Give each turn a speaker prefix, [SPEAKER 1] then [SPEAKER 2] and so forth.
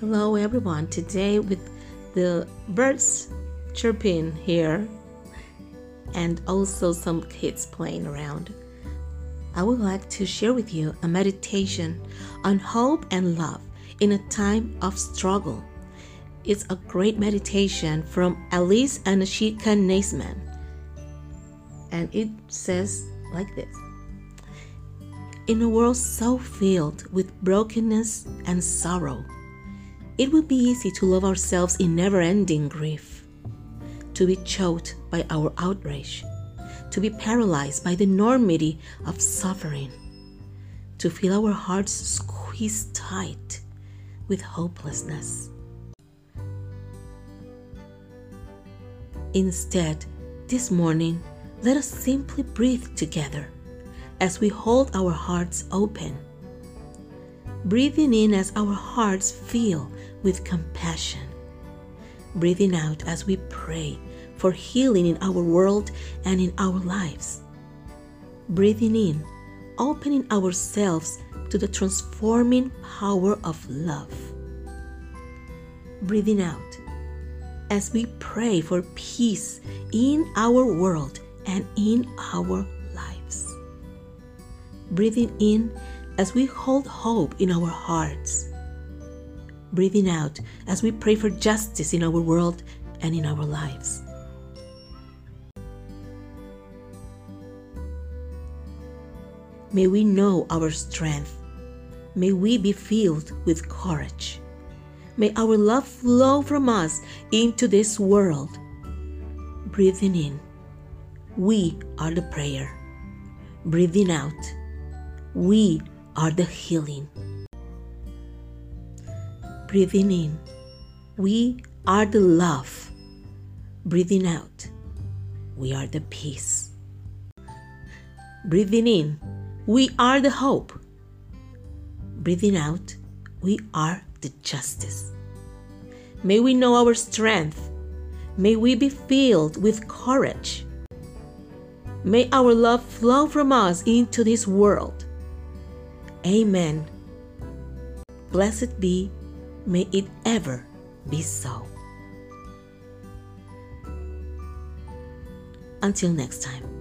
[SPEAKER 1] Hello, everyone. Today, with the birds chirping here and also some kids playing around, I would like to share with you a meditation on hope and love in a time of struggle. It's a great meditation from Alice and Ashika Naisman. And it says like this In a world so filled with brokenness and sorrow, it would be easy to love ourselves in never ending grief, to be choked by our outrage, to be paralyzed by the enormity of suffering, to feel our hearts squeezed tight with hopelessness. Instead, this morning, let us simply breathe together as we hold our hearts open breathing in as our hearts fill with compassion, breathing out as we pray for healing in our world and in our lives, breathing in, opening ourselves to the transforming power of love, breathing out as we pray for peace in our world and in our lives, breathing in as we hold hope in our hearts. Breathing out as we pray for justice in our world and in our lives. May we know our strength. May we be filled with courage. May our love flow from us into this world. Breathing in, we are the prayer. Breathing out, we are the healing. Breathing in, we are the love. Breathing out, we are the peace. Breathing in, we are the hope. Breathing out, we are the justice. May we know our strength. May we be filled with courage. May our love flow from us into this world. Amen. Blessed be, may it ever be so. Until next time.